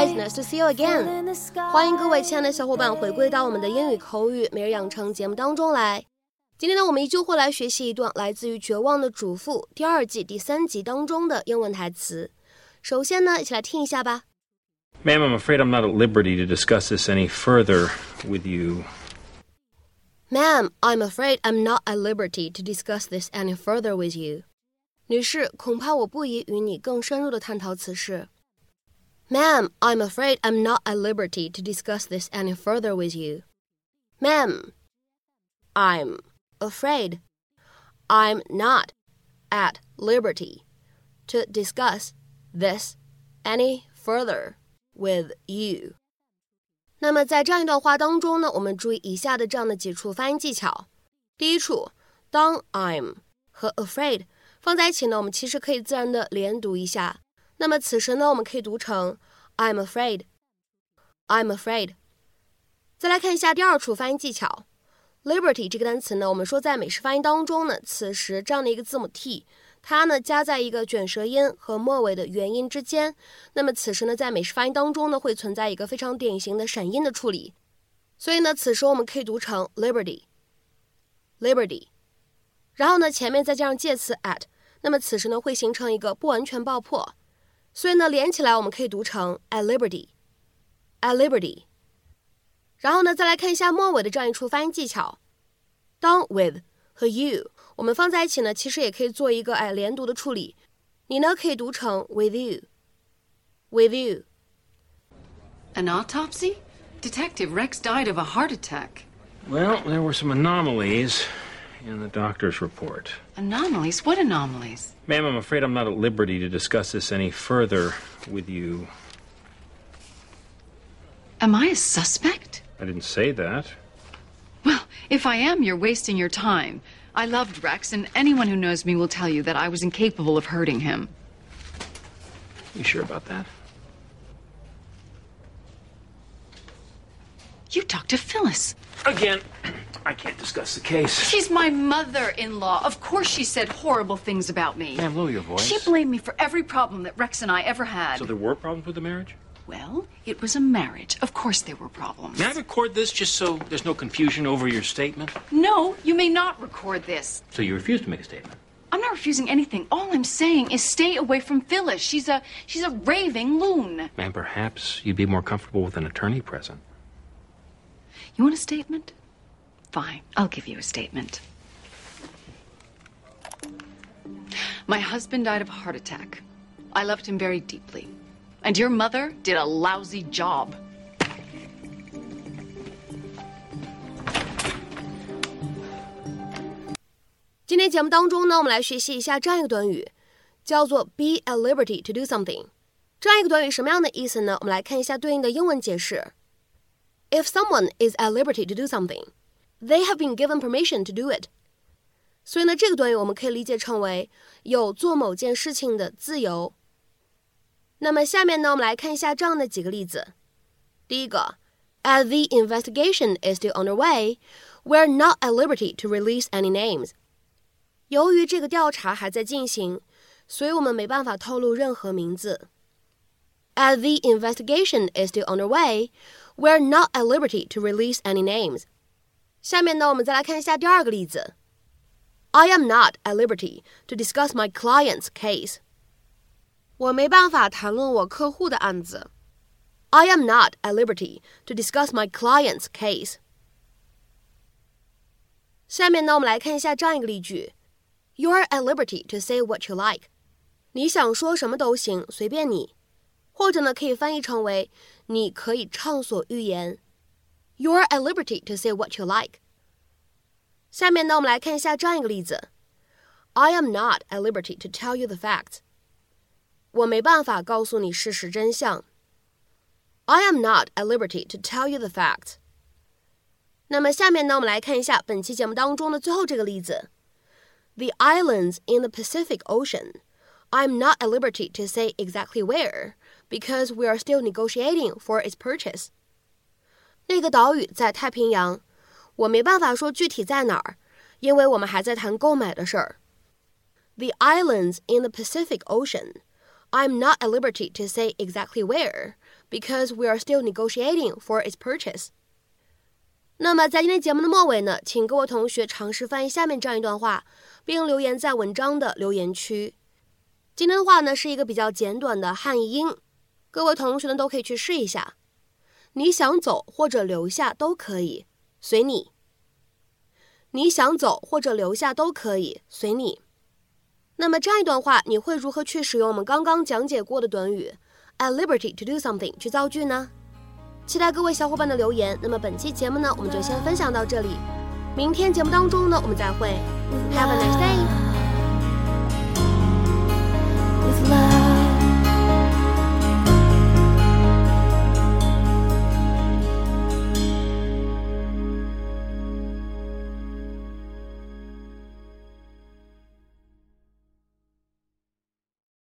Hi guys, nice to see you again. 欢迎各位亲爱的小伙伴回归到我们的英语口语每日养成节目当中来。今天呢，我们依旧会来学习一段来自于《绝望的主妇》第二季第三集当中的英文台词。首先呢，一起来听一下吧。Ma'am, I'm afraid I'm not at liberty to discuss this any further with you. Ma'am, I'm afraid I'm not at liberty to discuss this any further with you. 女士，恐怕我不宜与你更深入的探讨此事。 Ma'am, I'm afraid I'm not at liberty to discuss this any further with you. Ma'am, I'm afraid I'm not at liberty to discuss this any further with you. 那么在这样一段话当中呢，我们注意以下的这样的几处发音技巧。第一处，当 I'm 和 afraid 放在一起呢，我们其实可以自然的连读一下。 那么此时呢，我们可以读成 I'm afraid. I'm afraid. 再来看一下第二处发音技巧，liberty 这个单词呢，我们说在美式发音当中呢，此时这样的一个字母 t，它呢加在一个卷舌音和末尾的元音之间，那么此时呢，在美式发音当中呢，会存在一个非常典型的闪音的处理，所以呢，此时我们可以读成 liberty，liberty，然后呢，前面再加上介词 at，那么此时呢，会形成一个不完全爆破。所以呢，连起来我们可以读成 at liberty，at liberty。然后呢，再来看一下末尾的这样一处发音技巧。当 with 和 you 我们放在一起呢，其实也可以做一个哎连读的处理。你呢可以读成 with you，with you。An autopsy? Detective Rex died of a heart attack. Well, there were some anomalies in the doctor's report. Anomalies? What anomalies? Ma'am, I'm afraid I'm not at liberty to discuss this any further with you. Am I a suspect? I didn't say that. Well, if I am, you're wasting your time. I loved Rex, and anyone who knows me will tell you that I was incapable of hurting him. You sure about that? You talked to Phyllis. Again, I can't discuss the case. She's my mother in law. Of course, she said horrible things about me. Ma'am, lower your voice. She blamed me for every problem that Rex and I ever had. So there were problems with the marriage? Well, it was a marriage. Of course, there were problems. May I record this just so there's no confusion over your statement? No, you may not record this. So you refuse to make a statement? I'm not refusing anything. All I'm saying is stay away from Phyllis. She's a she's a raving loon. Ma'am, perhaps you'd be more comfortable with an attorney present. You want a statement? Fine, I'll give you a statement. My husband died of a heart attack. I loved him very deeply. And your mother did a lousy job. 今天节目当中呢，我们来学习一下这样一个短语，叫做 be at liberty to do something。这样一个短语什么样的意思呢？我们来看一下对应的英文解释。If someone is at liberty to do something, they have been given permission to do it。所以呢，这个短语我们可以理解成为有做某件事情的自由。那么下面呢，我们来看一下这样的几个例子。第一个，As the investigation is still underway, we're not at liberty to release any names。由于这个调查还在进行，所以我们没办法透露任何名字。As the investigation is still underway, we're not at liberty to release any names. 下面呢，我们再来看一下第二个例子。I am not at liberty to discuss my client's case. 我没办法谈论我客户的案子。I am not at liberty to discuss my client's case. 下面呢，我们来看一下这样一个例句：You're at liberty to say what you like. 你想说什么都行，随便你。或者呢，可以翻译成为你可以畅所欲言。 You're at liberty to say what you like。下面呢，我们来看一下这样一个例子：I am not at liberty to tell you the facts。我没办法告诉你事实真相。I am not at liberty to tell you the facts。那么下面呢，我们来看一下本期节目当中的最后这个例子：The islands in the Pacific Ocean。I'm not at liberty to say exactly where because we are still negotiating for its purchase. 那个岛屿在太平洋，我没办法说具体在哪儿，因为我们还在谈购买的事儿。The islands in the Pacific Ocean. I'm not at liberty to say exactly where because we are still negotiating for its purchase. 那么在今天节目的末尾呢，请各位同学尝试翻译下面这样一段话，并留言在文章的留言区。今天的话呢是一个比较简短的汉译英，各位同学呢都可以去试一下。你想走或者留下都可以，随你。你想走或者留下都可以，随你。那么这样一段话，你会如何去使用我们刚刚讲解过的短语 at liberty to do something 去造句呢？期待各位小伙伴的留言。那么本期节目呢，我们就先分享到这里。明天节目当中呢，我们再会。Have a nice day.